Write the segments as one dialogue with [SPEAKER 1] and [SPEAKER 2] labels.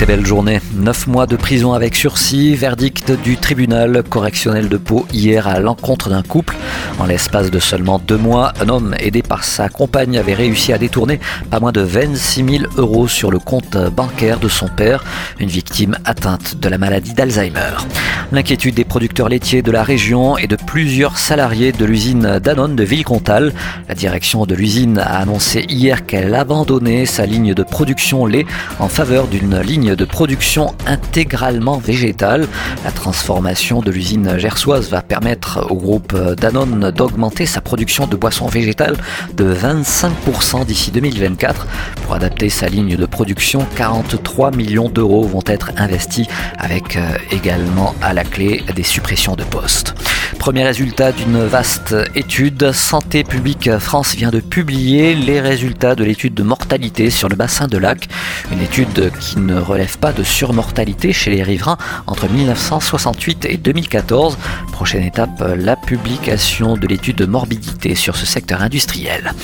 [SPEAKER 1] Très belle journée. Neuf mois de prison avec sursis, verdict du tribunal correctionnel de Pau hier à l'encontre d'un couple. En l'espace de seulement deux mois, un homme aidé par sa compagne avait réussi à détourner pas moins de 26 000 euros sur le compte bancaire de son père, une victime atteinte de la maladie d'Alzheimer. L'inquiétude des producteurs laitiers de la région et de plusieurs salariés de l'usine Danone de Villecontal. La direction de l'usine a annoncé hier qu'elle abandonnait sa ligne de production lait en faveur d'une ligne de production intégralement végétale. La transformation de l'usine gersoise va permettre au groupe Danone d'augmenter sa production de boissons végétales de 25% d'ici 2024. Pour adapter sa ligne de production, 43 millions d'euros vont être investis avec euh, également à la clé des suppressions de postes. Premier résultat d'une vaste étude, Santé publique France vient de publier les résultats de l'étude de mortalité sur le bassin de lac. Une étude qui ne relève pas de surmortalité chez les riverains entre 1968 et 2014. Prochaine étape, la publication de l'étude de morbidité sur ce secteur industriel.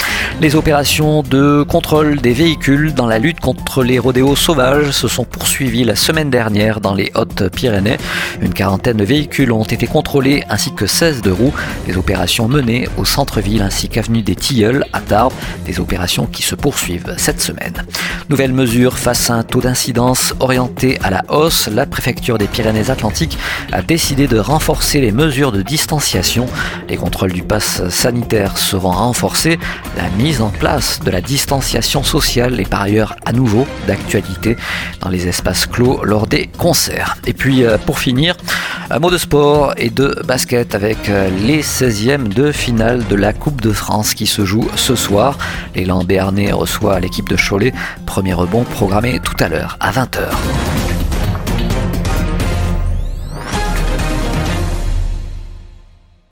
[SPEAKER 1] Les opérations de contrôle des véhicules dans la lutte contre les rodéos sauvages se sont poursuivies la semaine dernière dans les Hautes-Pyrénées. Une quarantaine de véhicules ont été contrôlés ainsi que 16 de roues. Des opérations menées au centre-ville ainsi qu'avenue des Tilleuls à Tarbes. Des opérations qui se poursuivent cette semaine. Nouvelle mesure face à un taux d'incidence orienté à la hausse. La préfecture des Pyrénées-Atlantiques a décidé de renforcer les mesures de distanciation. Les contrôles du pass sanitaire seront renforcés. La mise en place de la distanciation sociale est par ailleurs à nouveau d'actualité dans les espaces clos lors des concerts. Et puis euh, pour finir, un mot de sport et de basket avec euh, les 16e de finale de la Coupe de France qui se joue ce soir. L'élan béarnais reçoit l'équipe de Cholet. Premier rebond programmé tout à l'heure à 20h.